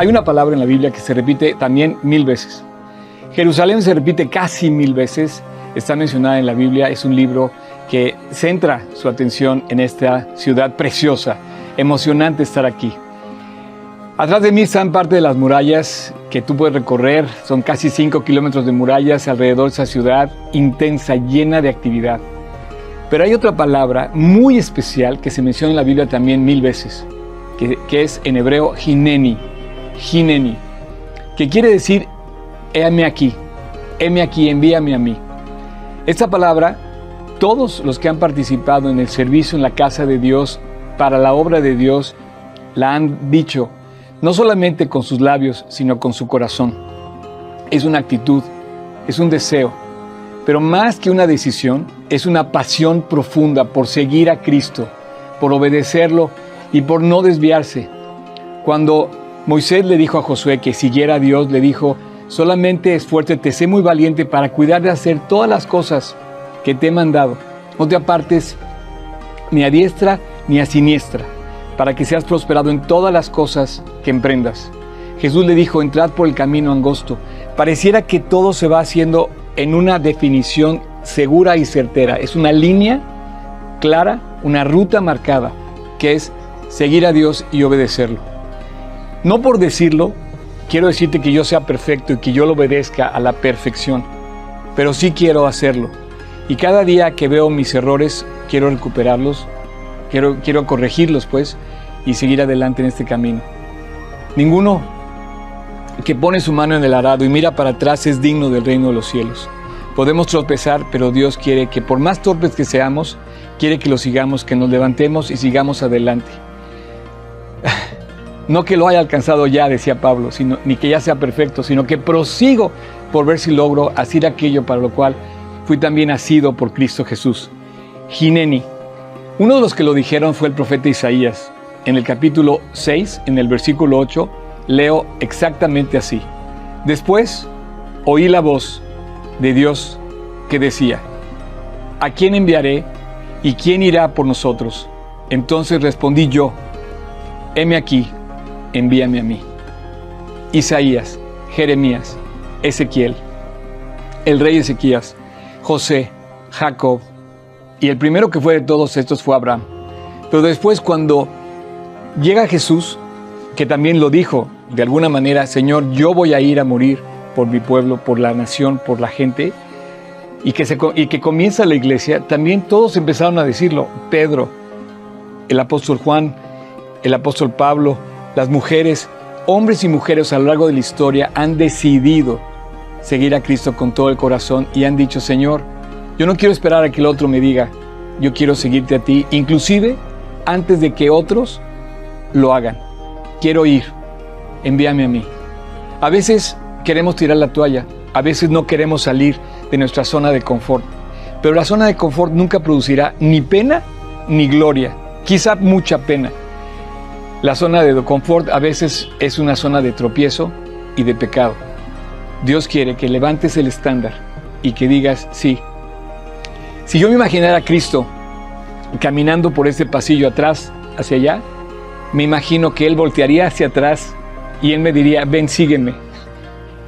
Hay una palabra en la Biblia que se repite también mil veces. Jerusalén se repite casi mil veces, está mencionada en la Biblia, es un libro que centra su atención en esta ciudad preciosa. Emocionante estar aquí. Atrás de mí están parte de las murallas que tú puedes recorrer. Son casi 5 kilómetros de murallas alrededor de esa ciudad intensa, llena de actividad. Pero hay otra palabra muy especial que se menciona en la Biblia también mil veces, que, es en hebreo hineni, hineni, que quiere decir, heme aquí, heme aquí, envíame a mí. Esta palabra, todos los que han participado en el servicio en la casa de Dios, para la obra de Dios, la han dicho no solamente con sus labios, sino con su corazón. Es una actitud, es un deseo, pero más que una decisión, es una pasión profunda por seguir a Cristo, por obedecerlo y por no desviarse. Cuando Moisés le dijo a Josué que siguiera a Dios, le dijo, solamente esfuérzate, sé muy valiente para cuidar de hacer todas las cosas que te he mandado. No te apartes ni a diestra ni a siniestra para que seas prosperado en todas las cosas que emprendas. Jesús le dijo, entrad por el camino angosto. Pareciera que todo se va haciendo en una definición segura y certera. Es una línea clara, una ruta marcada, que es seguir a Dios y obedecerlo. No por decirlo, quiero decirte que yo sea perfecto y que yo lo obedezca a la perfección, pero sí quiero hacerlo. Y cada día que veo mis errores, quiero recuperarlos, quiero, quiero corregirlos, pues, y seguir adelante en este camino. Ninguno que pone su mano en el arado y mira para atrás es digno del reino de los cielos. Podemos tropezar, pero Dios quiere que por más torpes que seamos, quiere que lo sigamos, que nos levantemos y sigamos adelante. No que lo haya alcanzado ya, decía Pablo, sino, ni que ya sea perfecto, sino que prosigo por ver si logro hacer aquello para lo cual fui también nacido por Cristo Jesús. Gineni. Uno de los que lo dijeron fue el profeta Isaías en el capítulo 6, en el versículo 8, leo exactamente así. Después oí la voz de Dios que decía, ¿a quién enviaré y quién irá por nosotros? Entonces respondí yo, heme aquí, envíame a mí. Isaías, Jeremías, Ezequiel, el rey Ezequías, José, Jacob, y el primero que fue de todos estos fue Abraham. Pero después cuando Llega Jesús, que también lo dijo de alguna manera, Señor, yo voy a ir a morir por mi pueblo, por la nación, por la gente, y que, se, y que comienza la iglesia, también todos empezaron a decirlo. Pedro, el apóstol Juan, el apóstol Pablo, las mujeres, hombres y mujeres a lo largo de la historia han decidido seguir a Cristo con todo el corazón y han dicho, Señor, yo no quiero esperar a que el otro me diga, yo quiero seguirte a ti, inclusive antes de que otros lo hagan. Quiero ir, envíame a mí. A veces queremos tirar la toalla, a veces no queremos salir de nuestra zona de confort, pero la zona de confort nunca producirá ni pena ni gloria, quizá mucha pena. La zona de confort a veces es una zona de tropiezo y de pecado. Dios quiere que levantes el estándar y que digas, sí. Si yo me imaginara a Cristo caminando por ese pasillo atrás, hacia allá, me imagino que él voltearía hacia atrás y él me diría, ven, sígueme.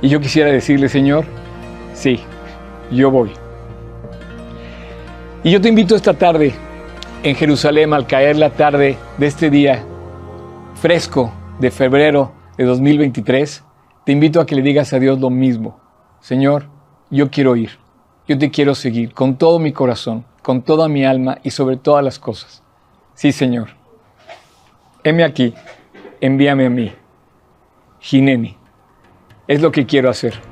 Y yo quisiera decirle, Señor, sí, yo voy. Y yo te invito esta tarde en Jerusalén, al caer la tarde de este día fresco de febrero de 2023, te invito a que le digas a Dios lo mismo. Señor, yo quiero ir, yo te quiero seguir con todo mi corazón, con toda mi alma y sobre todas las cosas. Sí, Señor heme aquí, envíame a mí. Gineni, es lo que quiero hacer.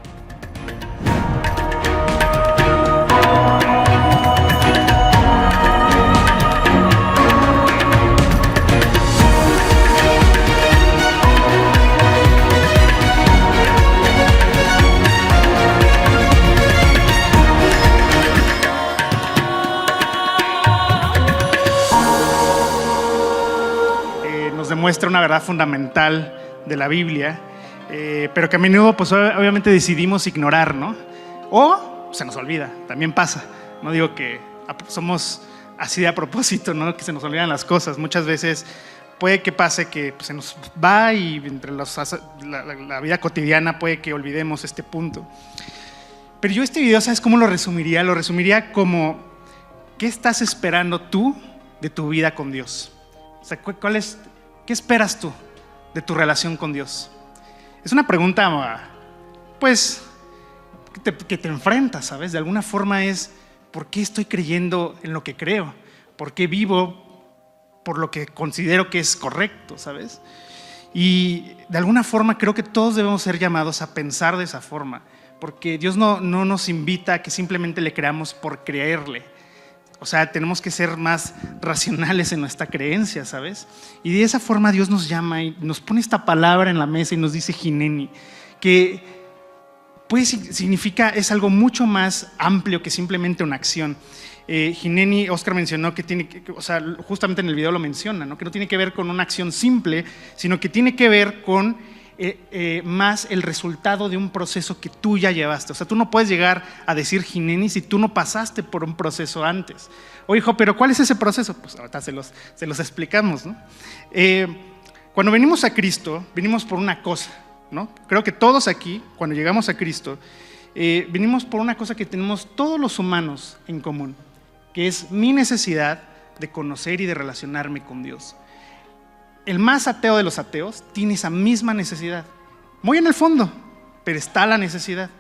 Muestra una verdad fundamental de la Biblia, eh, pero que a menudo, pues obviamente decidimos ignorar, ¿no? O se nos olvida, también pasa. No digo que somos así de a propósito, ¿no? Que se nos olvidan las cosas. Muchas veces puede que pase que pues, se nos va y entre los, la, la, vida cotidiana puede que olvidemos este punto. Pero yo este video, ¿sabes cómo lo resumiría? Lo resumiría como, ¿qué estás esperando tú de tu vida con Dios? O sea, ¿cuál es, ¿qué esperas tú de tu relación con Dios? Es una pregunta, pues, que te, que te enfrentas, ¿sabes? De alguna forma es, ¿por qué estoy creyendo en lo que creo? ¿Por qué vivo por lo que considero que es correcto, ¿sabes? Y de alguna forma creo que todos debemos ser llamados a pensar de esa forma, porque Dios no, no nos invita a que simplemente le creamos por creerle. O sea, tenemos que ser más racionales en nuestra creencia, ¿sabes? Y de esa forma Dios nos llama y nos pone esta palabra en la mesa y nos dice Gineni, que pues significa, es algo mucho más amplio que simplemente una acción. Eh, Oscar mencionó que tiene, o sea, justamente en el video lo menciona, ¿no? que no tiene que ver con una acción simple, sino que tiene que ver con eh, eh, más el resultado de un proceso que tú ya llevaste. O sea, tú no puedes llegar a decir Gineni si tú no pasaste por un proceso antes. O hijo, pero ¿cuál es ese proceso? Pues ahorita se los, explicamos. ¿no? cuando venimos a Cristo, venimos por una cosa. ¿no? Creo que todos aquí, cuando llegamos a Cristo, venimos por una cosa que tenemos todos los humanos en común que es mi necesidad de conocer y de relacionarme con Dios. El más ateo de los ateos tiene esa misma necesidad, muy en el fondo, pero está la necesidad.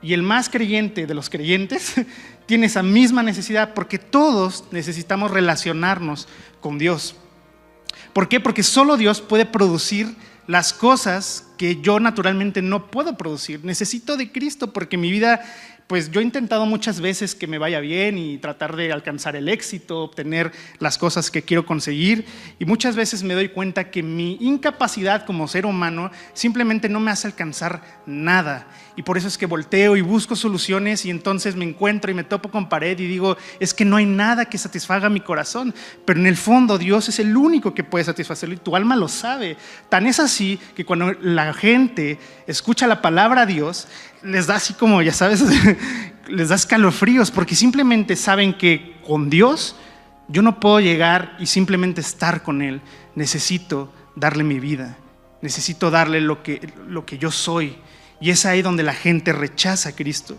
Y el más creyente de los creyentes tiene esa misma necesidad porque todos necesitamos relacionarnos con Dios. ¿Por qué? Porque solo Dios puede producir las cosas que yo naturalmente no puedo producir. Necesito de Cristo porque mi vida pues yo he intentado muchas veces que me vaya bien y tratar de alcanzar el éxito, obtener las cosas que quiero conseguir. Y muchas veces me doy cuenta que mi incapacidad como ser humano simplemente no me hace alcanzar nada. Y por eso es que volteo y busco soluciones y entonces me encuentro y me topo con pared y digo, es que no hay nada que satisfaga mi corazón, pero en el fondo Dios es el único que puede satisfacerlo y tu alma lo sabe. Tan es así que cuando la gente escucha la palabra a Dios, les da así como, ya sabes, les da escalofríos porque simplemente saben que con Dios yo no puedo llegar y simplemente estar con Él. Necesito darle mi vida, necesito darle lo que, lo que yo soy y es ahí donde la gente rechaza a Cristo.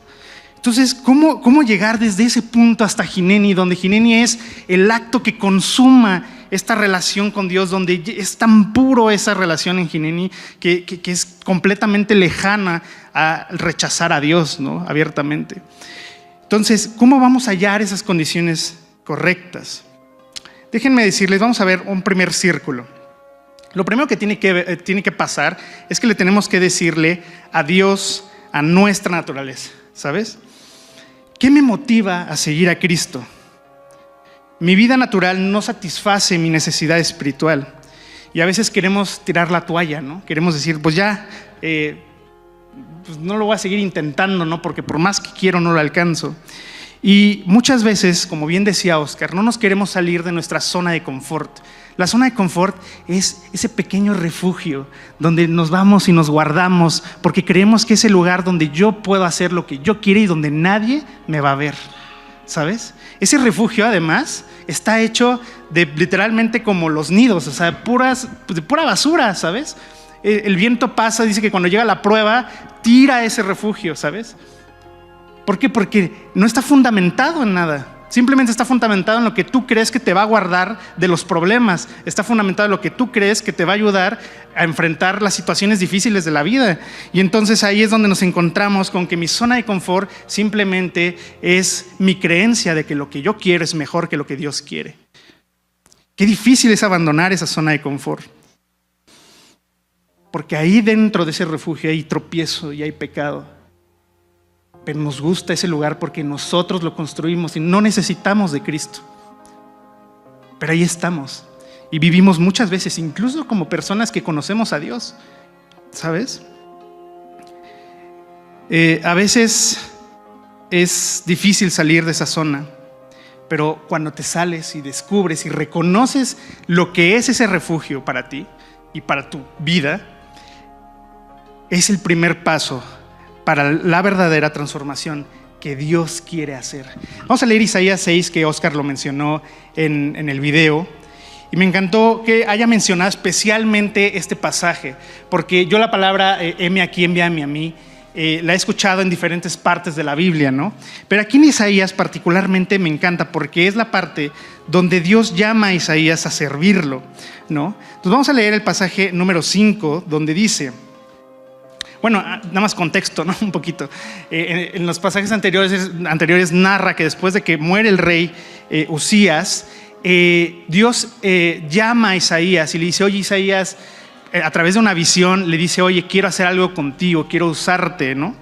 Entonces, ¿cómo, ¿cómo llegar desde ese punto hasta Gineni, donde Gineni es el acto que consuma esta relación con Dios, donde es tan puro esa relación en Gineni que, es completamente lejana a rechazar a Dios, ¿no? Abiertamente. Entonces, ¿cómo vamos a hallar esas condiciones correctas? Déjenme decirles, vamos a ver un primer círculo. Lo primero que tiene que, eh, tiene que pasar es que le tenemos que decirle adiós a nuestra naturaleza, ¿sabes? ¿Qué me motiva a seguir a Cristo? Mi vida natural no satisface mi necesidad espiritual. Y a veces queremos tirar la toalla, ¿no? Queremos decir, pues ya, eh, pues no lo voy a seguir intentando, ¿no? Porque por más que quiero no lo alcanzo. Y muchas veces, como bien decía Oscar, no nos queremos salir de nuestra zona de confort. La zona de confort es ese pequeño refugio donde nos vamos y nos guardamos porque creemos que es el lugar donde yo puedo hacer lo que yo quiero y donde nadie me va a ver. ¿Sabes? Ese refugio además está hecho de literalmente como los nidos, o sea, puras, de pura basura, ¿sabes? El viento pasa, dice que cuando llega la prueba, tira ese refugio, ¿sabes? ¿Por qué? Porque no está fundamentado en nada. Simplemente está fundamentado en lo que tú crees que te va a guardar de los problemas. Está fundamentado en lo que tú crees que te va a ayudar a enfrentar las situaciones difíciles de la vida. Y entonces ahí es donde nos encontramos con que mi zona de confort simplemente es mi creencia de que lo que yo quiero es mejor que lo que Dios quiere. Qué difícil es abandonar esa zona de confort. Porque ahí dentro de ese refugio hay tropiezo y hay pecado pero nos gusta ese lugar porque nosotros lo construimos y no necesitamos de Cristo. Pero ahí estamos y vivimos muchas veces, incluso como personas que conocemos a Dios, ¿sabes? Eh, a veces es difícil salir de esa zona, pero cuando te sales y descubres y reconoces lo que es ese refugio para ti y para tu vida, es el primer paso para la verdadera transformación que Dios quiere hacer. Vamos a leer Isaías 6, que Oscar lo mencionó en, el video. Y me encantó que haya mencionado especialmente este pasaje, porque yo la palabra eh, M aquí, envíame a mí, eh, la he escuchado en diferentes partes de la Biblia, ¿no? Pero aquí en Isaías particularmente me encanta porque es la parte donde Dios llama a Isaías a servirlo, ¿no? Entonces vamos a leer el pasaje número 5, donde dice, bueno, ah, nada más contexto, ¿no? Un poquito. Eh, en, los pasajes anteriores, anteriores narra que después de que muere el rey eh, Usías, Dios llama a Isaías y le dice, oye Isaías, eh, a través de una visión le dice, oye, quiero hacer algo contigo, quiero usarte, ¿no?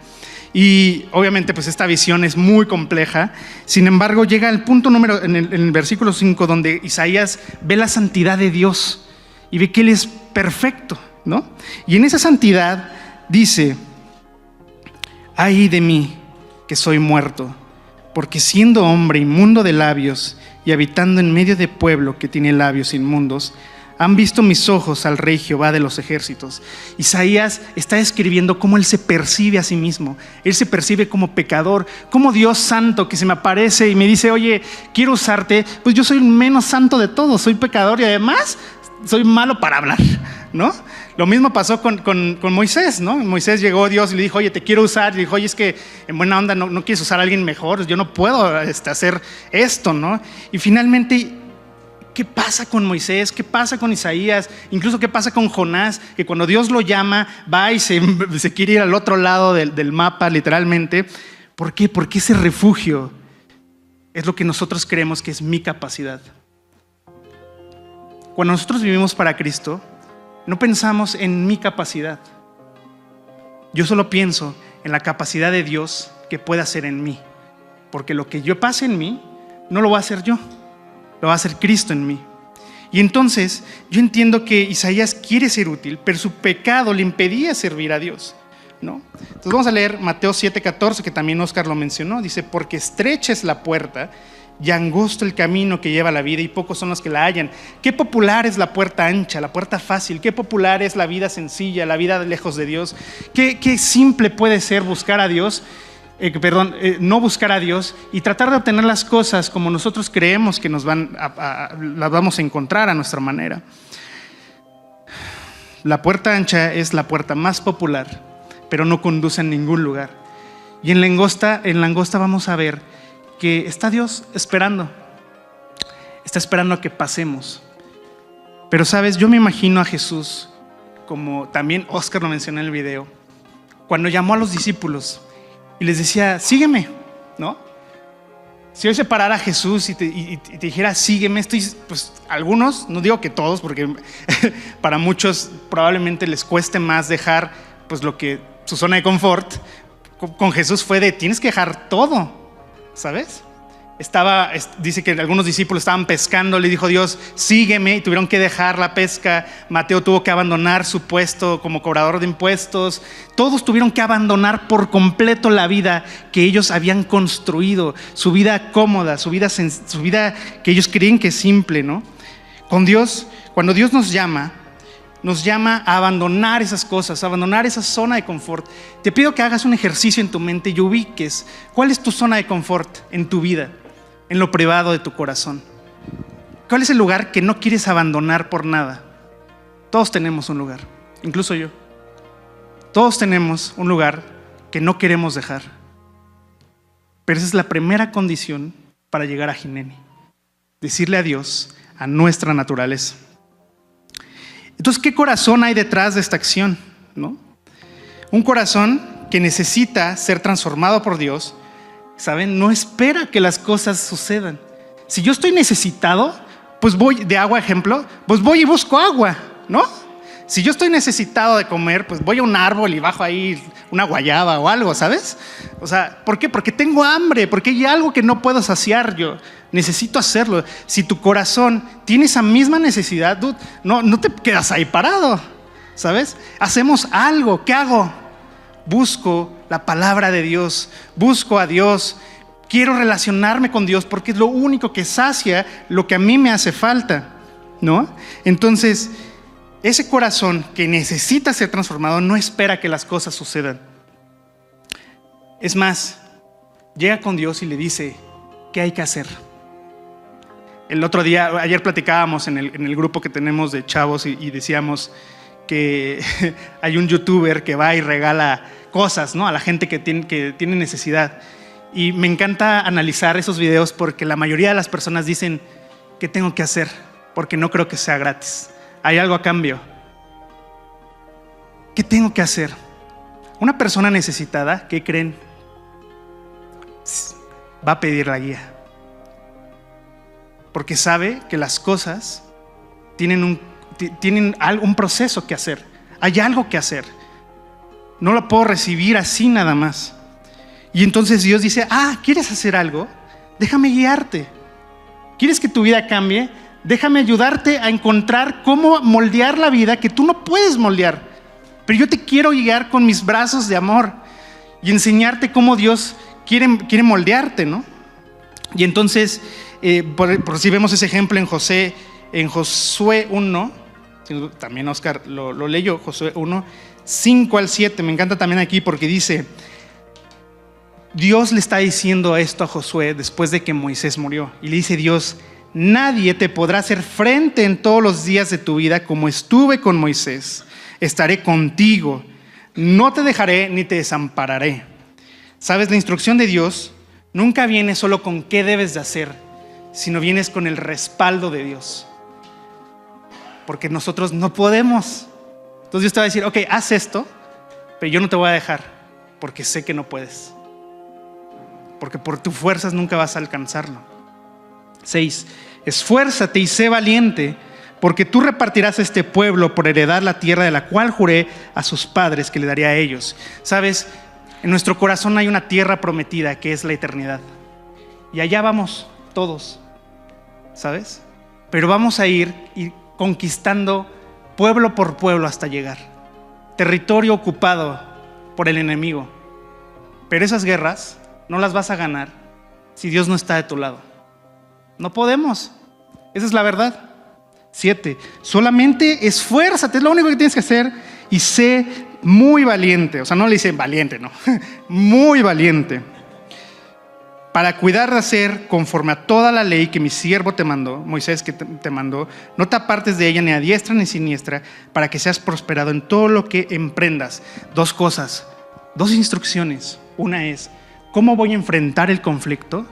Y obviamente pues esta visión es muy compleja. Sin embargo, llega al punto número, en el, versículo 5, donde Isaías ve la santidad de Dios y ve que Él es perfecto, ¿no? Y en esa santidad dice, ay de mí que soy muerto, porque siendo hombre inmundo de labios y habitando en medio de pueblo que tiene labios inmundos, han visto mis ojos al rey Jehová de los ejércitos. Isaías está escribiendo cómo él se percibe a sí mismo. Él se percibe como pecador, como Dios santo que se me aparece y me dice, oye, quiero usarte. Pues yo soy el menos santo de todos, soy pecador y además soy malo para hablar, ¿no? Lo mismo pasó con, Moisés, ¿no? Moisés llegó a Dios y le dijo, oye, te quiero usar. Y dijo, oye, es que en buena onda no, quieres usar a alguien mejor, yo no puedo este, hacer esto, ¿no? Y finalmente ¿Qué pasa con Moisés? ¿Qué pasa con Isaías? Incluso qué pasa con Jonás, que cuando Dios lo llama, va y se, quiere ir al otro lado del, del mapa, literalmente. ¿Por qué? Porque ese refugio es lo que nosotros creemos que es mi capacidad. Cuando nosotros vivimos para Cristo, no pensamos en mi capacidad. Yo solo pienso en la capacidad de Dios que puede hacer en mí. Porque lo que yo pase en mí, no lo voy a hacer yo lo va a hacer Cristo en mí. Y entonces yo entiendo que Isaías quiere ser útil, pero su pecado le impedía servir a Dios. ¿no? Entonces vamos a leer Mateo 7:14, que también Oscar lo mencionó. Dice, porque estrecha es la puerta y angosto el camino que lleva la vida y pocos son los que la hallan. Qué popular es la puerta ancha, la puerta fácil, qué popular es la vida sencilla, la vida lejos de Dios. Qué, qué simple puede ser buscar a Dios eh, perdón, eh, no buscar a Dios y tratar de obtener las cosas como nosotros creemos que nos van las vamos a encontrar a nuestra manera. La puerta ancha es la puerta más popular, pero no conduce a ningún lugar. Y en Langosta, en Langosta vamos a ver que está Dios esperando. Está esperando a que pasemos. Pero sabes, yo me imagino a Jesús, como también Oscar lo mencionó en el video, cuando llamó a los discípulos y les decía, sígueme, ¿no? Si hoy se parara Jesús y te, dijera, sígueme, estoy, pues algunos, no digo que todos, porque para muchos probablemente les cueste más dejar pues lo que su zona de confort, con Jesús fue de, tienes que dejar todo, ¿sabes? estaba, dice que algunos discípulos estaban pescando, le dijo Dios, sígueme, y tuvieron que dejar la pesca. Mateo tuvo que abandonar su puesto como cobrador de impuestos. Todos tuvieron que abandonar por completo la vida que ellos habían construido, su vida cómoda, su vida, su vida que ellos creen que es simple, ¿no? Con Dios, cuando Dios nos llama, nos llama a abandonar esas cosas, a abandonar esa zona de confort. Te pido que hagas un ejercicio en tu mente y ubiques cuál es tu zona de confort en tu vida en lo privado de tu corazón? ¿Cuál es el lugar que no quieres abandonar por nada? Todos tenemos un lugar, incluso yo. Todos tenemos un lugar que no queremos dejar. Pero esa es la primera condición para llegar a Jineni. Decirle adiós a nuestra naturaleza. Entonces, ¿qué corazón hay detrás de esta acción? ¿No? Un corazón que necesita ser transformado por Dios ¿saben? No espera que las cosas sucedan. Si yo estoy necesitado, pues voy de agua, ejemplo, pues voy y busco agua, ¿no? Si yo estoy necesitado de comer, pues voy a un árbol y bajo ahí una guayaba o algo, ¿sabes? O sea, ¿por qué? Porque tengo hambre, porque hay algo que no puedo saciar yo. Necesito hacerlo. Si tu corazón tiene esa misma necesidad, no, no te quedas ahí parado, ¿sabes? Hacemos algo. ¿Qué hago? Busco la palabra de Dios, busco a Dios, quiero relacionarme con Dios porque es lo único que sacia lo que a mí me hace falta, ¿no? Entonces, ese corazón que necesita ser transformado no espera que las cosas sucedan. Es más, llega con Dios y le dice, ¿qué hay que hacer? El otro día, ayer platicábamos en el, grupo que tenemos de chavos y, decíamos que hay un youtuber que va y regala cosas ¿no? a la gente que tiene, que tiene necesidad. Y me encanta analizar esos videos porque la mayoría de las personas dicen, ¿qué tengo que hacer? Porque no creo que sea gratis. Hay algo a cambio. ¿Qué tengo que hacer? Una persona necesitada, ¿qué creen? Va a pedir la guía porque sabe que las cosas tienen un, tienen un proceso que hacer, hay algo que hacer. No lo puedo recibir así nada más. Y entonces Dios dice, ah, ¿quieres hacer algo? Déjame guiarte. ¿Quieres que tu vida cambie? Déjame ayudarte a encontrar cómo moldear la vida que tú no puedes moldear. Pero yo te quiero guiar con mis brazos de amor y enseñarte cómo Dios quiere, quiere moldearte, ¿no? Y entonces eh, por, si vemos ese ejemplo en José, en Josué 1, también Oscar lo, lo leyó, Josué 1, 5 al 7, me encanta también aquí porque dice, Dios le está diciendo esto a Josué después de que Moisés murió. Y le dice Dios, nadie te podrá hacer frente en todos los días de tu vida como estuve con Moisés. Estaré contigo, no te dejaré ni te desampararé. Sabes, la instrucción de Dios nunca viene solo con qué debes de hacer, sino vienes con el respaldo de Dios. Porque nosotros no podemos. Entonces Dios te va a decir, ok, haz esto, pero yo no te voy a dejar, porque sé que no puedes. Porque por tus fuerzas nunca vas a alcanzarlo. Seis, esfuérzate y sé valiente, porque tú repartirás este pueblo por heredar la tierra de la cual juré a sus padres que le daría a ellos. Sabes, en nuestro corazón hay una tierra prometida que es la eternidad. Y allá vamos todos. ¿Sabes? Pero vamos a ir, conquistando pueblo por pueblo hasta llegar. Territorio ocupado por el enemigo. Pero esas guerras no las vas a ganar si Dios no está de tu lado. No podemos. Esa es la verdad. Siete. Solamente esfuérzate, es lo único que tienes que hacer y sé muy valiente. O sea, no le dicen valiente, no. muy valiente para cuidar de hacer conforme a toda la ley que mi siervo te mandó, Moisés que te mandó, no te apartes de ella ni a diestra ni siniestra, para que seas prosperado en todo lo que emprendas. Dos cosas, dos instrucciones. Una es, ¿cómo voy a enfrentar el conflicto?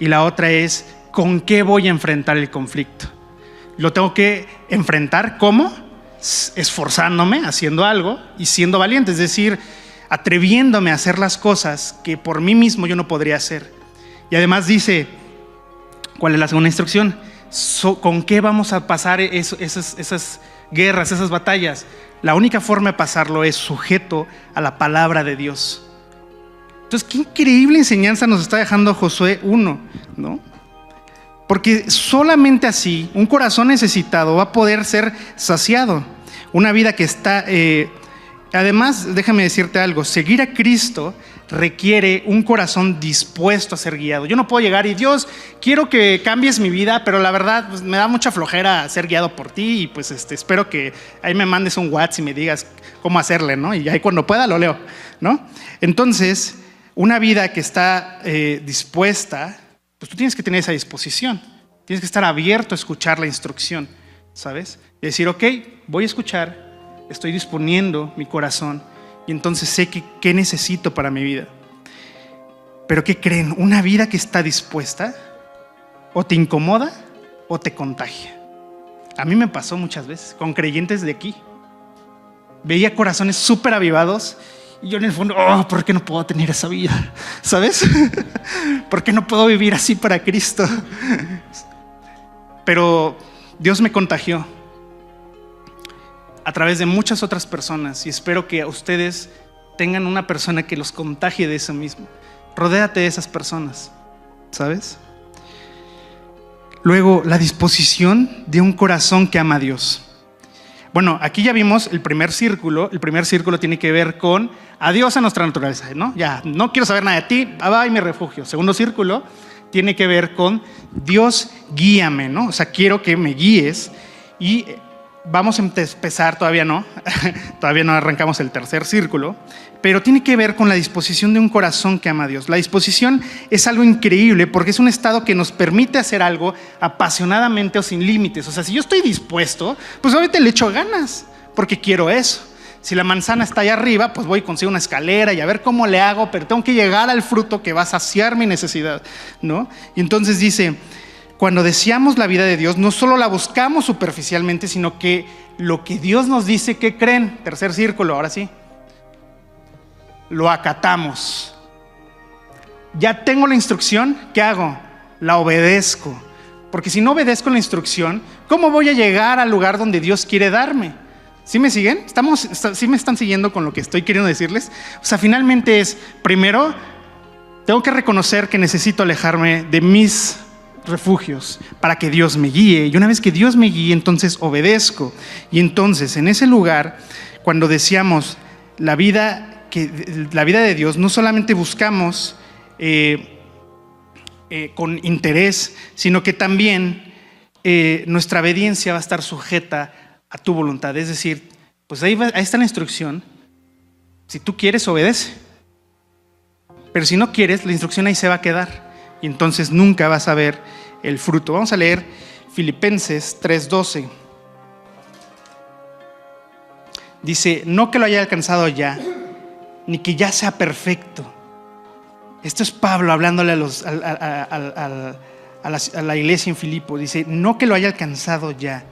Y la otra es, ¿con qué voy a enfrentar el conflicto? Lo tengo que enfrentar, ¿cómo? Esforzándome, haciendo algo y siendo valiente, es decir, atreviéndome a hacer las cosas que por mí mismo yo no podría hacer. Y además dice, ¿cuál es la segunda instrucción? ¿Con qué vamos a pasar esas, guerras, esas batallas? La única forma de pasarlo es sujeto a la palabra de Dios. Entonces, qué increíble enseñanza nos está dejando Josué 1, ¿no? Porque solamente así un corazón necesitado va a poder ser saciado. Una vida que está... Eh, además, déjame decirte algo, seguir a Cristo requiere un corazón dispuesto a ser guiado. Yo no puedo llegar y Dios, quiero que cambies mi vida, pero la verdad pues, me da mucha flojera ser guiado por ti y pues este, espero que ahí me mandes un WhatsApp y me digas cómo hacerle, ¿no? Y ahí cuando pueda lo leo, ¿no? Entonces, una vida que está eh, dispuesta, pues tú tienes que tener esa disposición, tienes que estar abierto a escuchar la instrucción, ¿sabes? Y decir, ok, voy a escuchar, estoy disponiendo mi corazón y entonces sé que, qué necesito para mi vida. Pero ¿qué creen? Una vida que está dispuesta o te incomoda o te contagia. A mí me pasó muchas veces con creyentes de aquí. Veía corazones súper avivados y yo en el fondo, oh, ¿por qué no puedo tener esa vida? ¿Sabes? ¿Por qué no puedo vivir así para Cristo? Pero Dios me contagió a través de muchas otras personas y espero que ustedes tengan una persona que los contagie de eso mismo. Rodéate de esas personas, ¿sabes? Luego, la disposición de un corazón que ama a Dios. Bueno, aquí ya vimos el primer círculo. El primer círculo tiene que ver con adiós a nuestra naturaleza, ¿no? Ya, no quiero saber nada de ti, va y mi refugio. Segundo círculo tiene que ver con Dios guíame, ¿no? O sea, quiero que me guíes y vamos a empezar, todavía no, todavía no arrancamos el tercer círculo, pero tiene que ver con la disposición de un corazón que ama a Dios. La disposición es algo increíble porque es un estado que nos permite hacer algo apasionadamente o sin límites. O sea, si yo estoy dispuesto, pues obviamente le echo ganas porque quiero eso. Si la manzana está allá arriba, pues voy a conseguir una escalera y a ver cómo le hago, pero tengo que llegar al fruto que va a saciar mi necesidad, ¿no? Y entonces dice, cuando deseamos la vida de Dios, no solo la buscamos superficialmente, sino que lo que Dios nos dice que creen, tercer círculo, ahora sí, lo acatamos. Ya tengo la instrucción, ¿qué hago? La obedezco. Porque si no obedezco la instrucción, ¿cómo voy a llegar al lugar donde Dios quiere darme? ¿Sí me siguen? ¿Estamos, ¿Sí me están siguiendo con lo que estoy queriendo decirles? O sea, finalmente es, primero, tengo que reconocer que necesito alejarme de mis refugios para que Dios me guíe. Y una vez que Dios me guíe, entonces obedezco. Y entonces, en ese lugar, cuando decíamos la vida, que, la vida de Dios, no solamente buscamos eh, eh, con interés, sino que también eh, nuestra obediencia va a estar sujeta a tu voluntad. Es decir, pues ahí, ahí está la instrucción. Si tú quieres, obedece. Pero si no quieres, la instrucción ahí se va a quedar y entonces nunca vas a ver el fruto. Vamos a leer Filipenses 3:12. Dice, no que lo haya alcanzado ya, ni que ya sea perfecto. Esto es Pablo hablándole a, los, a, la, iglesia en Filipo. Dice, no que lo haya alcanzado ya.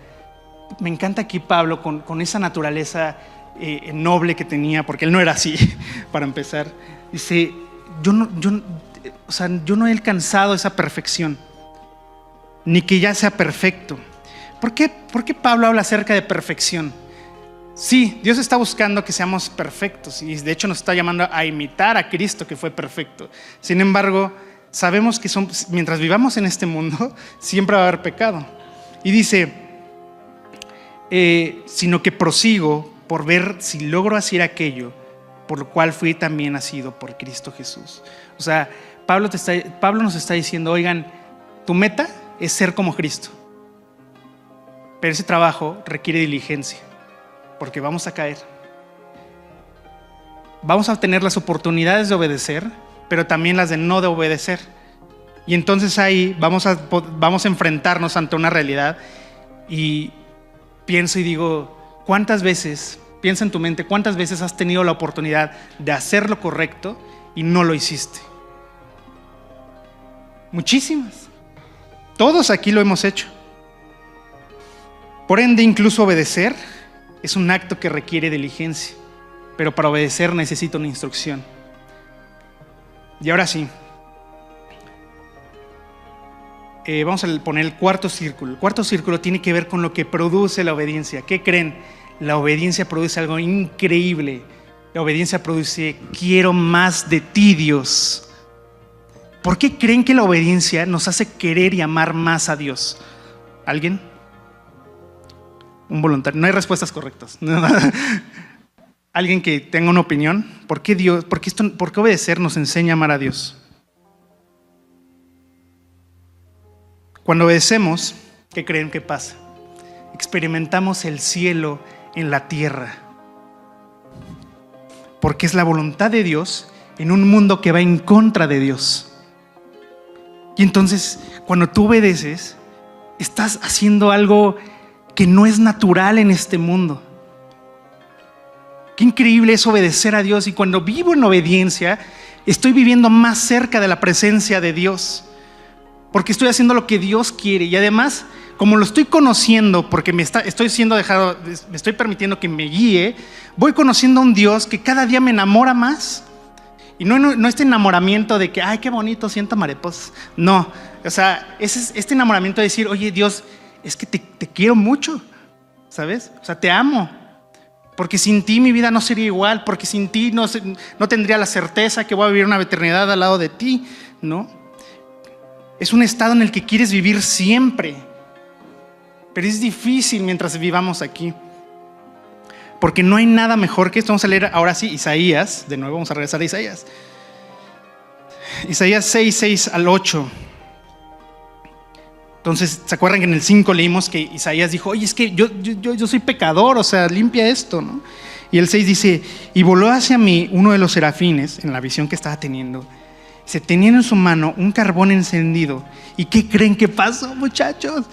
Me encanta aquí Pablo con, esa naturaleza eh, noble que tenía, porque él no era así, para empezar. Dice, yo no, yo, o sea, yo no he alcanzado esa perfección, ni que ya sea perfecto. ¿Por qué, ¿Por qué Pablo habla acerca de perfección? Sí, Dios está buscando que seamos perfectos y de hecho nos está llamando a imitar a Cristo que fue perfecto. Sin embargo, sabemos que son, mientras vivamos en este mundo, siempre va a haber pecado. Y dice, eh, sino que prosigo por ver si logro hacer aquello por lo cual fui también nacido por Cristo Jesús. O sea, Pablo, te está, Pablo nos está diciendo, oigan, tu meta es ser como Cristo. Pero ese trabajo requiere diligencia, porque vamos a caer. Vamos a tener las oportunidades de obedecer, pero también las de no de obedecer. Y entonces ahí vamos a, vamos a enfrentarnos ante una realidad y pienso y digo, ¿cuántas veces, piensa en tu mente, cuántas veces has tenido la oportunidad de hacer lo correcto y no lo hiciste? Muchísimas. Todos aquí lo hemos hecho. Por ende, incluso obedecer es un acto que requiere diligencia, pero para obedecer necesita una instrucción. Y ahora sí, eh, vamos a poner el cuarto círculo. El cuarto círculo tiene que ver con lo que produce la obediencia. ¿Qué creen? La obediencia produce algo increíble. La obediencia produce, quiero más de ti, Dios. ¿Por qué creen que la obediencia nos hace querer y amar más a Dios? ¿Alguien? Un voluntario. No hay respuestas correctas. ¿Alguien que tenga una opinión? ¿Por qué, Dios, por, qué esto, ¿Por qué obedecer nos enseña a amar a Dios? Cuando obedecemos, ¿qué creen que pasa? Experimentamos el cielo en la tierra. Porque es la voluntad de Dios en un mundo que va en contra de Dios. Y entonces, cuando tú obedeces, estás haciendo algo que no es natural en este mundo. Qué increíble es obedecer a Dios. Y cuando vivo en obediencia, estoy viviendo más cerca de la presencia de Dios, porque estoy haciendo lo que Dios quiere. Y además, como lo estoy conociendo, porque me está, estoy siendo dejado, me estoy permitiendo que me guíe, voy conociendo a un Dios que cada día me enamora más y no, no, este enamoramiento de que, ay, qué bonito, siento mariposas. No, o sea, es este enamoramiento de decir, oye Dios, es que te, quiero mucho, ¿sabes? O sea, te amo. Porque sin ti mi vida no sería igual, porque sin ti no, no tendría la certeza que voy a vivir una eternidad al lado de ti, ¿no? Es un estado en el que quieres vivir siempre, pero es difícil mientras vivamos aquí. Porque no hay nada mejor que esto. Vamos a leer ahora sí Isaías. De nuevo vamos a regresar a Isaías. Isaías 6, 6 al 8. Entonces, ¿se acuerdan que en el 5 leímos que Isaías dijo, oye, es que yo, yo, yo soy pecador, o sea, limpia esto, ¿no? Y el 6 dice, y voló hacia mí uno de los serafines, en la visión que estaba teniendo, se tenía en su mano un carbón encendido. ¿Y qué creen que pasó, muchachos?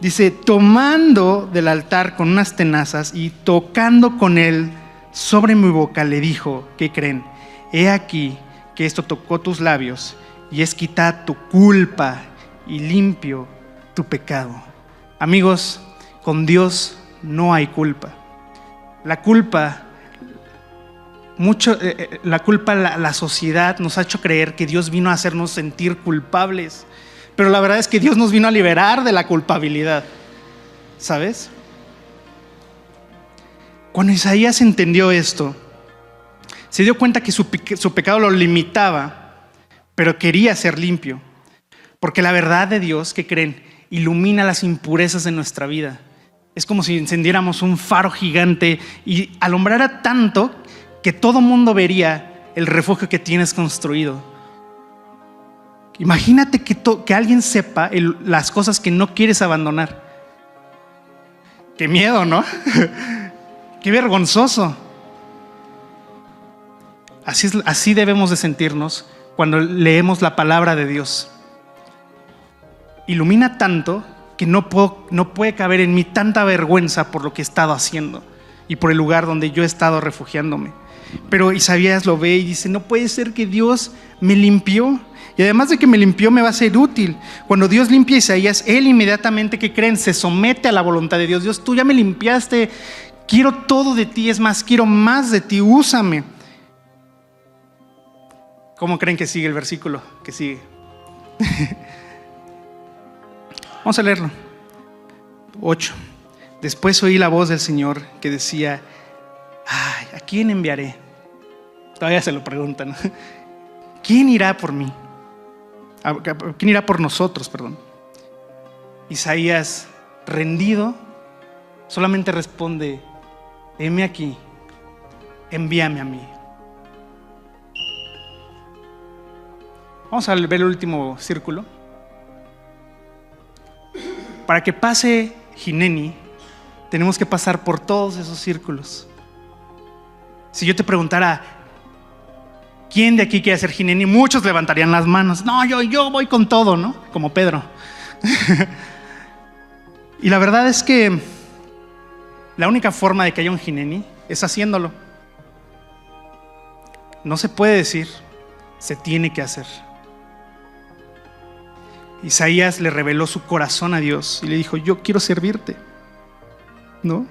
Dice, tomando del altar con unas tenazas y tocando con él sobre mi boca, le dijo, ¿qué creen? He aquí que esto tocó tus labios y es quitar tu culpa y limpio tu pecado. Amigos, con Dios no hay culpa. La culpa, mucho, eh, eh, la culpa, la sociedad nos ha hecho creer que Dios vino a hacernos sentir culpables. Pero la verdad es que Dios nos vino a liberar de la culpabilidad. ¿Sabes? Cuando Isaías entendió esto, se dio cuenta que su, su, pecado lo limitaba, pero quería ser limpio. Porque la verdad de Dios, que creen, ilumina las impurezas de nuestra vida. Es como si encendiéramos un faro gigante y alumbrara tanto que todo mundo vería el refugio que tienes construido. Imagínate que, alguien sepa las cosas que no quieres abandonar. Qué miedo, ¿no? Qué vergonzoso. Así, debemos de sentirnos cuando leemos la palabra de Dios ilumina tanto que no puede caber en mí tanta vergüenza por lo que he estado haciendo y por el lugar donde yo he estado refugiándome. Pero Isaías lo ve y dice, no puede ser que Dios me limpió. Y además de que me limpió, me va a ser útil. Cuando Dios limpia a Isaías, él inmediatamente, que creen? Se somete a la voluntad de Dios. Dios, tú ya me limpiaste, quiero todo de ti, es más, quiero más de ti, úsame. ¿Cómo creen que sigue el versículo? Que sigue. Vamos a leerlo. 8. Después oí la voz del Señor que decía, Ay, ¿a quién enviaré? Todavía se lo preguntan. ¿Quién irá por mí? ¿Quién irá por nosotros, perdón? Isaías, rendido, solamente responde, heme aquí, envíame a mí. Vamos a ver el último círculo. Para que pase Gineni, tenemos que pasar por todos esos círculos. Si yo te preguntara, ¿quién de aquí quiere ser Gineni? Muchos levantarían las manos. No, yo, yo voy con todo, ¿no? Como Pedro. y la verdad es que la única forma de que haya un Gineni es haciéndolo. No se puede decir, se tiene que hacer. Isaías le reveló su corazón a Dios y le dijo, yo quiero servirte. ¿No?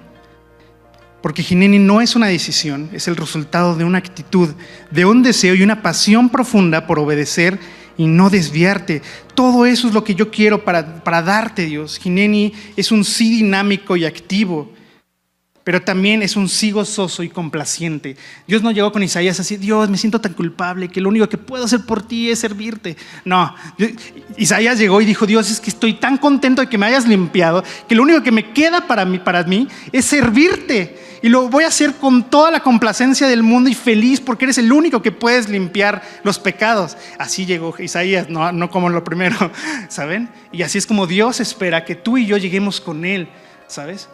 Porque Gineni no es una decisión, es el resultado de una actitud, de un deseo y una pasión profunda por obedecer y no desviarte. Todo eso es lo que yo quiero para, darte, Dios. Gineni es un sí dinámico y activo pero también es un sí gozoso y complaciente. Dios no llegó con Isaías así, Dios, me siento tan culpable que lo único que puedo hacer por ti es servirte. No, Isaías llegó y dijo, Dios, es que estoy tan contento de que me hayas limpiado, que lo único que me queda para mí, para mí es servirte. Y lo voy a hacer con toda la complacencia del mundo y feliz porque eres el único que puedes limpiar los pecados. Así llegó Isaías, no, no como lo primero, ¿saben? Y así es como Dios espera que tú y yo lleguemos con Él, ¿sabes?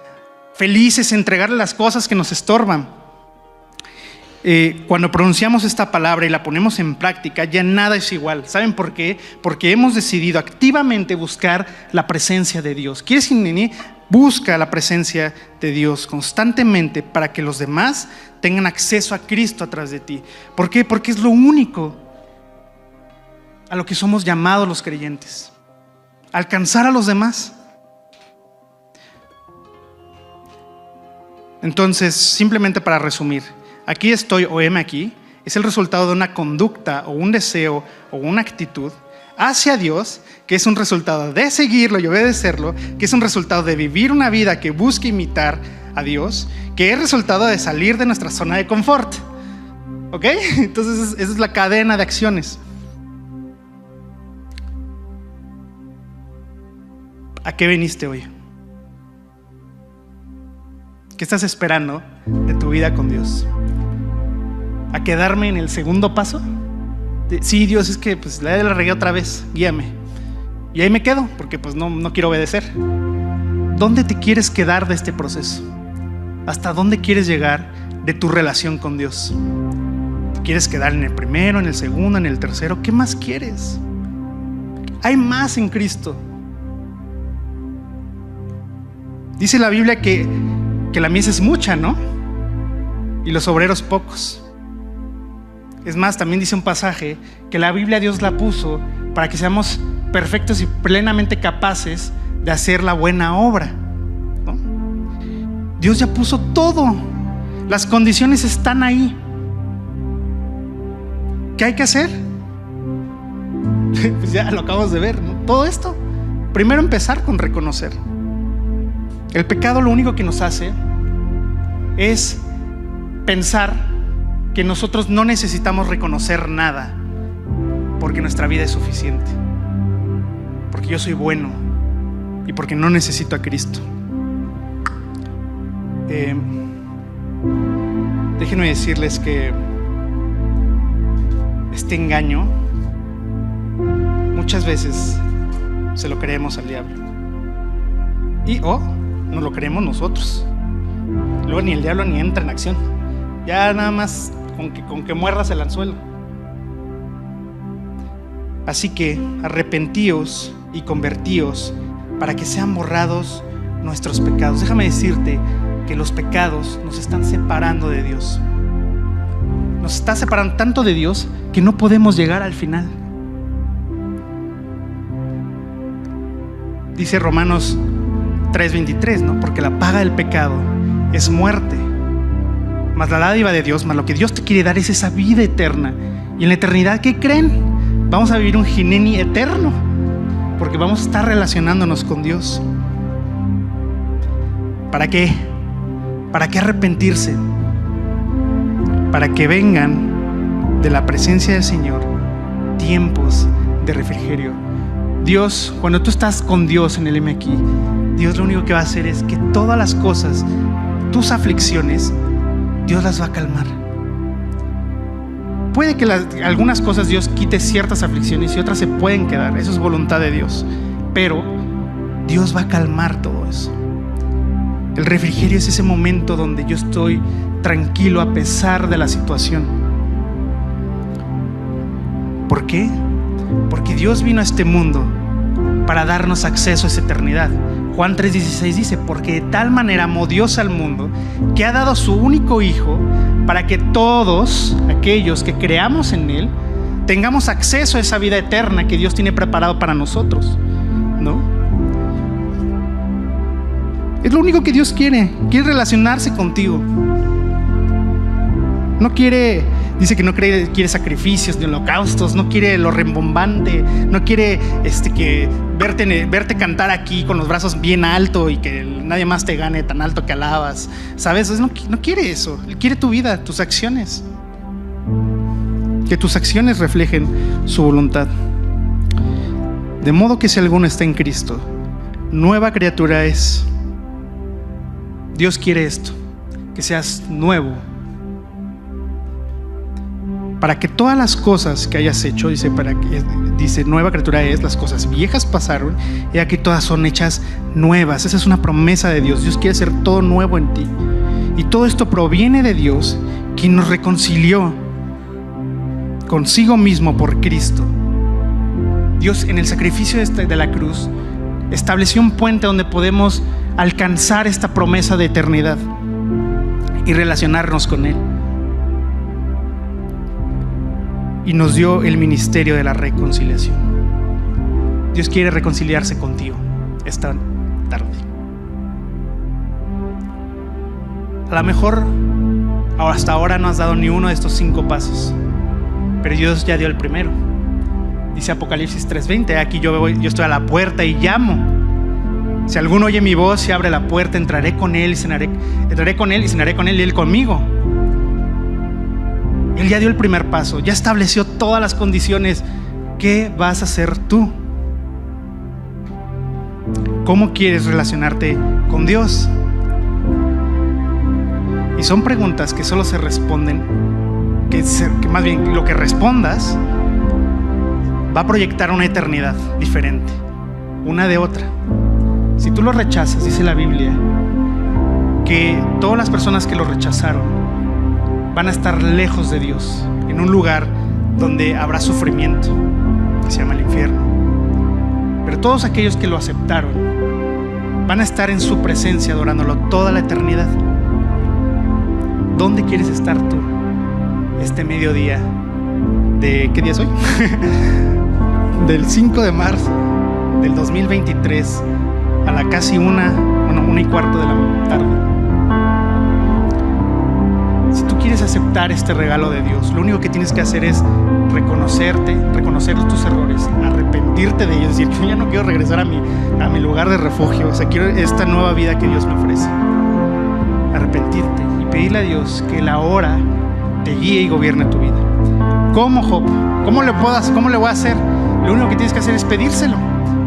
Felices, entregarle las cosas que nos estorban. Eh, cuando pronunciamos esta palabra y la ponemos en práctica, ya nada es igual. ¿Saben por qué? Porque hemos decidido activamente buscar la presencia de Dios. ¿Quieres ir, Busca la presencia de Dios constantemente para que los demás tengan acceso a Cristo a través de ti. ¿Por qué? Porque es lo único a lo que somos llamados los creyentes. Alcanzar a los demás. Entonces, simplemente para resumir, aquí estoy o heme aquí, es el resultado de una conducta o un deseo o una actitud hacia Dios, que es un resultado de seguirlo y obedecerlo, que es un resultado de vivir una vida que busca imitar a Dios, que es resultado de salir de nuestra zona de confort. ¿Ok? Entonces esa es la cadena de acciones. ¿A qué viniste hoy? ¿Qué estás esperando de tu vida con Dios? ¿A quedarme en el segundo paso? Sí, Dios, es que pues la regué otra vez, guíame. Y ahí me quedo, porque pues no, no quiero obedecer. ¿Dónde te quieres quedar de este proceso? ¿Hasta dónde quieres llegar de tu relación con Dios? ¿Te quieres quedar en el primero, en el segundo, en el tercero? ¿Qué más quieres? Hay más en Cristo. Dice la Biblia que, que la mies es mucha, ¿no? Y los obreros pocos. Es más, también dice un pasaje que la Biblia Dios la puso para que seamos perfectos y plenamente capaces de hacer la buena obra. Dios ya puso todo. Las condiciones están ahí. ¿Qué hay que hacer? pues ya lo acabamos de ver, Todo esto. Primero empezar con reconocer. El pecado lo único que nos hace es pensar que nosotros no necesitamos reconocer nada porque nuestra vida es suficiente. Porque yo soy bueno y porque no necesito a Cristo. Eh, déjenme decirles que este engaño muchas veces se lo creemos al diablo. Y o no lo creemos nosotros. Ni el diablo ni entra en acción. Ya nada más con que, con que muerdas el anzuelo. Así que arrepentíos y convertíos para que sean borrados nuestros pecados. Déjame decirte que los pecados nos están separando de Dios. Nos está separando tanto de Dios que no podemos llegar al final. Dice Romanos 3:23, ¿no? Porque la paga del pecado es muerte. Más la dádiva de Dios, más lo que Dios te quiere dar es esa vida eterna. Y en la eternidad, ¿qué creen? Vamos a vivir un gineni eterno, porque vamos a estar relacionándonos con Dios. ¿Para qué? ¿Para qué arrepentirse? Para que vengan de la presencia del Señor tiempos de refrigerio. Dios, cuando tú estás con Dios en el M aquí, Dios lo único que va a hacer es que todas las cosas, tus aflicciones, Dios las va a calmar. Puede que algunas cosas Dios quite ciertas aflicciones y otras se pueden quedar. Eso es voluntad de Dios. Pero Dios va a calmar todo eso. El refrigerio es ese momento donde yo estoy tranquilo a pesar de la situación. ¿Por qué? Porque Dios vino a este mundo para darnos acceso a esa eternidad. Juan 3:16 dice, porque de tal manera amó Dios al mundo que ha dado su único Hijo para que todos aquellos que creamos en Él tengamos acceso a esa vida eterna que Dios tiene preparado para nosotros. ¿No? Es lo único que Dios quiere, quiere relacionarse contigo. No quiere Dice que no quiere sacrificios ni holocaustos, no quiere lo rembombante, no quiere este, que verte, verte cantar aquí con los brazos bien alto y que nadie más te gane tan alto que alabas. ¿Sabes? No, no quiere eso. Él quiere tu vida, tus acciones. Que tus acciones reflejen su voluntad. De modo que si alguno está en Cristo, nueva criatura es. Dios quiere esto, que seas nuevo para que todas las cosas que hayas hecho, dice, para dice, nueva criatura es, las cosas viejas pasaron y aquí todas son hechas nuevas. Esa es una promesa de Dios. Dios quiere hacer todo nuevo en ti. Y todo esto proviene de Dios, quien nos reconcilió consigo mismo por Cristo. Dios en el sacrificio de la cruz estableció un puente donde podemos alcanzar esta promesa de eternidad y relacionarnos con Él y nos dio el ministerio de la reconciliación. Dios quiere reconciliarse contigo esta tarde. A lo mejor hasta ahora no has dado ni uno de estos cinco pasos, pero Dios ya dio el primero. Dice Apocalipsis 3:20, aquí yo, yo estoy a la puerta y llamo. Si alguno oye mi voz y abre la puerta, entraré con él y cenaré, entraré con él y cenaré con él y él conmigo. Él ya dio el primer paso, ya estableció todas las condiciones. ¿Qué vas a hacer tú? ¿Cómo quieres relacionarte con Dios? Y son preguntas que solo se responden, que, más bien lo que respondas va a proyectar una eternidad diferente. una de otra. Si tú lo rechazas, dice la Biblia, que todas las personas que lo rechazaron van a estar lejos de Dios, en un lugar donde habrá sufrimiento, que se llama el infierno. Pero todos aquellos que lo aceptaron van a estar en su presencia adorándolo toda la eternidad. ¿Dónde quieres estar tú este mediodía de qué día es hoy? del 5 de marzo del 2023 a la casi una, bueno, una y cuarto de la tarde. Aceptar este regalo de Dios, lo único que tienes que hacer es reconocerte, reconocer tus errores, arrepentirte de ellos, decir, yo ya no quiero regresar a mi, a mi lugar de refugio, o sea, quiero esta nueva vida que Dios me ofrece. Arrepentirte y pedirle a Dios que la hora te guíe y gobierne tu vida. ¿Cómo, Job? ¿Cómo le, puedo, ¿Cómo le voy a hacer? Lo único que tienes que hacer es pedírselo.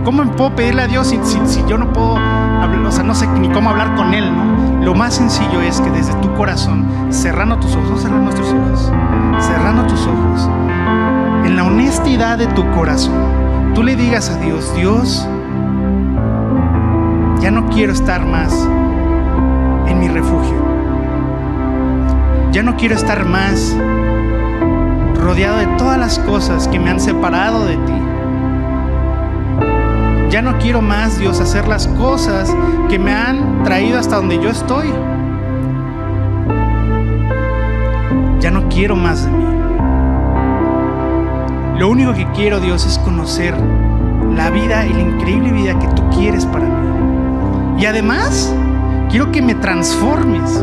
¿Cómo puedo pedirle a Dios si, si, yo no puedo hablar, o sea, no sé ni cómo hablar con Él, ¿no? Lo más sencillo es que desde tu corazón, cerrando tus ojos, no nuestros ojos, cerrando tus ojos, en la honestidad de tu corazón, tú le digas a Dios, Dios, ya no quiero estar más en mi refugio. Ya no quiero estar más rodeado de todas las cosas que me han separado de ti. Ya no quiero más, Dios, hacer las cosas que me han traído hasta donde yo estoy. Ya no quiero más de mí. Lo único que quiero, Dios, es conocer la vida y la increíble vida que tú quieres para mí. Y además, quiero que me transformes.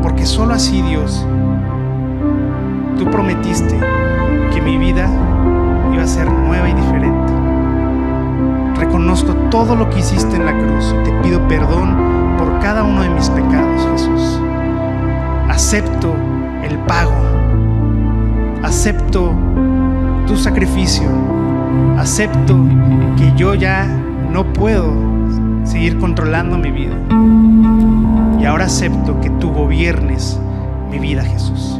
Porque solo así, Dios, tú prometiste que mi vida a ser nueva y diferente. Reconozco todo lo que hiciste en la cruz y te pido perdón por cada uno de mis pecados, Jesús. Acepto el pago. Acepto tu sacrificio. Acepto que yo ya no puedo seguir controlando mi vida. Y ahora acepto que tú gobiernes mi vida, Jesús.